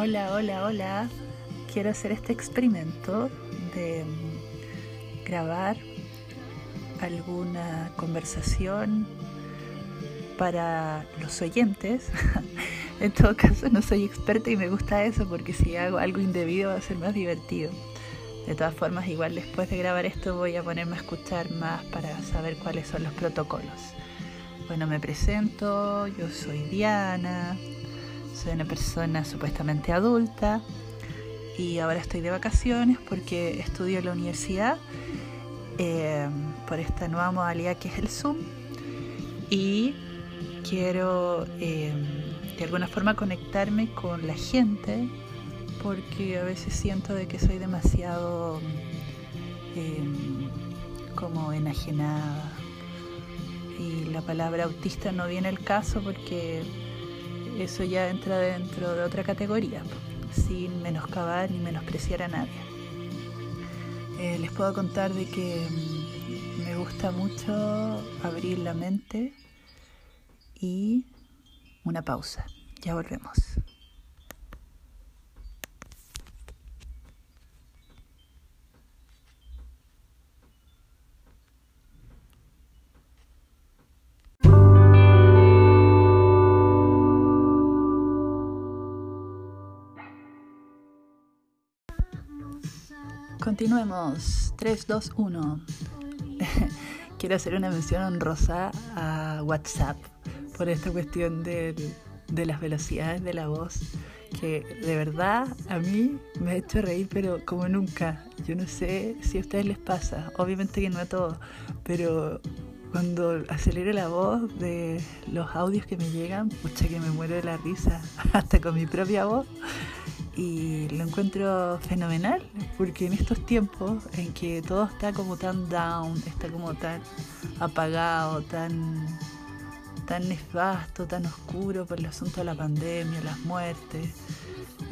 Hola, hola, hola. Quiero hacer este experimento de mm, grabar alguna conversación para los oyentes. en todo caso, no soy experta y me gusta eso porque si hago algo indebido va a ser más divertido. De todas formas, igual después de grabar esto voy a ponerme a escuchar más para saber cuáles son los protocolos. Bueno, me presento, yo soy Diana, soy una persona supuestamente adulta y ahora estoy de vacaciones porque estudio en la universidad eh, por esta nueva modalidad que es el Zoom y quiero eh, de alguna forma conectarme con la gente porque a veces siento de que soy demasiado em, como enajenada. Y la palabra autista no viene al caso porque eso ya entra dentro de otra categoría, sin menoscabar ni menospreciar a nadie. Eh, les puedo contar de que em, me gusta mucho abrir la mente y una pausa. Ya volvemos. Continuemos. 3, 2, 1. Quiero hacer una mención honrosa a WhatsApp por esta cuestión de, de las velocidades de la voz, que de verdad a mí me ha hecho reír, pero como nunca. Yo no sé si a ustedes les pasa, obviamente que no a todos, pero cuando acelero la voz de los audios que me llegan, pucha que me muero de la risa, hasta con mi propia voz y lo encuentro fenomenal porque en estos tiempos en que todo está como tan down, está como tan apagado, tan tan nefasto, tan oscuro por el asunto de la pandemia, las muertes,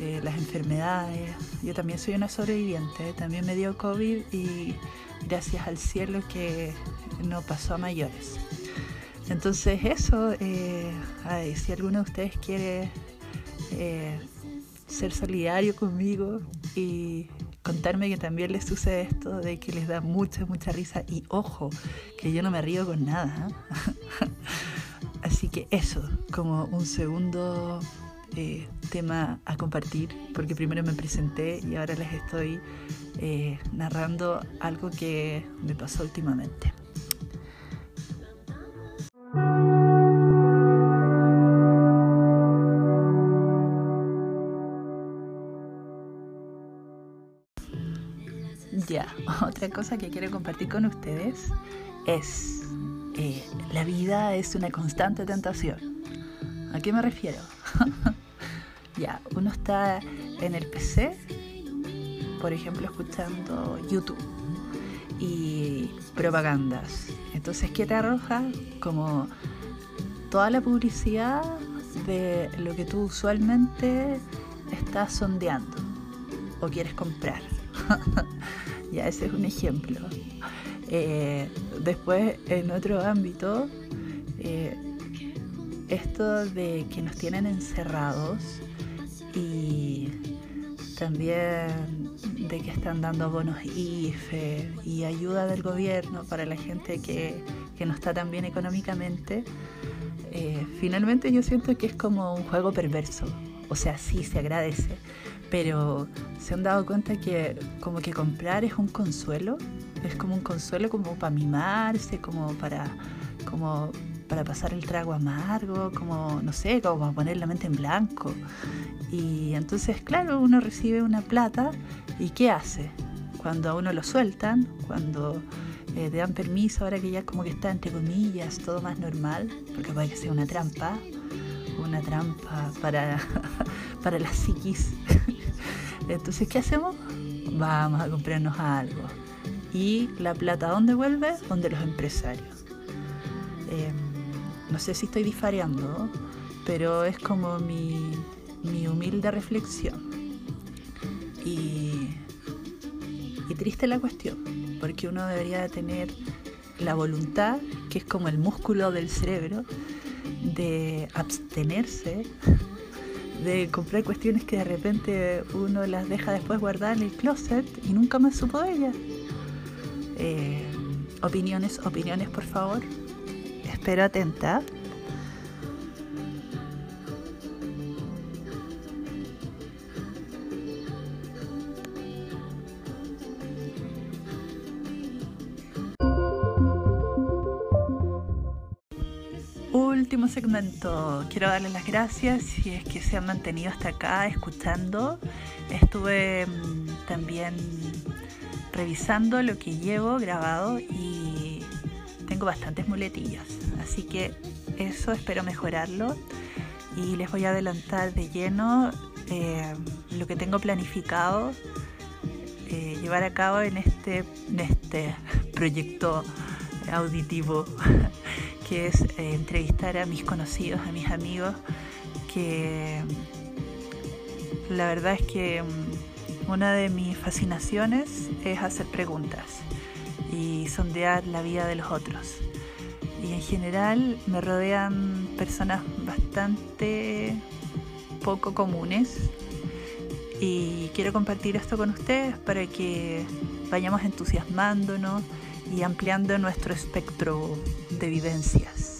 eh, las enfermedades. Yo también soy una sobreviviente, también me dio COVID y gracias al cielo que no pasó a mayores. Entonces eso, eh, si alguno de ustedes quiere eh, ser solidario conmigo y contarme que también les sucede esto de que les da mucha, mucha risa y ojo, que yo no me río con nada. ¿eh? Así que eso, como un segundo eh, tema a compartir, porque primero me presenté y ahora les estoy eh, narrando algo que me pasó últimamente. Ya, otra cosa que quiero compartir con ustedes es eh, la vida es una constante tentación. ¿A qué me refiero? ya, uno está en el PC, por ejemplo, escuchando YouTube y propagandas. Entonces, ¿qué te arroja? Como toda la publicidad de lo que tú usualmente estás sondeando o quieres comprar. ya, ese es un ejemplo. Eh, después, en otro ámbito, eh, esto de que nos tienen encerrados y también de que están dando bonos IFE y ayuda del gobierno para la gente que, no está tan bien económicamente, eh, finalmente yo siento que es como un juego perverso. O sea, sí, se agradece, pero se han dado cuenta que como que comprar es un consuelo, es como un consuelo como para mimarse, como para, como para pasar el trago amargo, como, no sé, como para poner la mente en blanco. Y entonces, claro, uno recibe una plata y ¿qué hace? Cuando a uno lo sueltan, cuando eh, te dan permiso, ahora que ya como que está entre comillas todo más normal, porque puede que sea una trampa, una trampa para, para la psiquis. Entonces, ¿qué hacemos? Vamos a comprarnos algo. ¿Y la plata dónde vuelve? Donde los empresarios. Em, no sé si estoy disfariando, pero es como mi, mi humilde reflexión. Y, y triste la cuestión, porque uno debería de tener la voluntad, que es como el músculo del cerebro, de abstenerse de comprar cuestiones que de repente uno las deja después guardadas en el closet y nunca más supo de ellas. Eh, opiniones, opiniones, por favor. Espero atenta. Último segmento. Quiero darles las gracias si es que se han mantenido hasta acá escuchando. Estuve mm, también revisando lo que llevo grabado y tengo bastantes muletillas. Así que eso espero mejorarlo y les voy a adelantar de lleno eh, lo que tengo planificado eh, llevar a cabo en este, en este proyecto auditivo que es eh, entrevistar a mis conocidos, a mis amigos, que la verdad es que mm, una de mis fascinaciones es hacer preguntas y sondear la vida de los otros. Y en general me rodean personas bastante poco comunes y quiero compartir esto con ustedes para que vayamos entusiasmándonos y ampliando nuestro espectro de vivencias.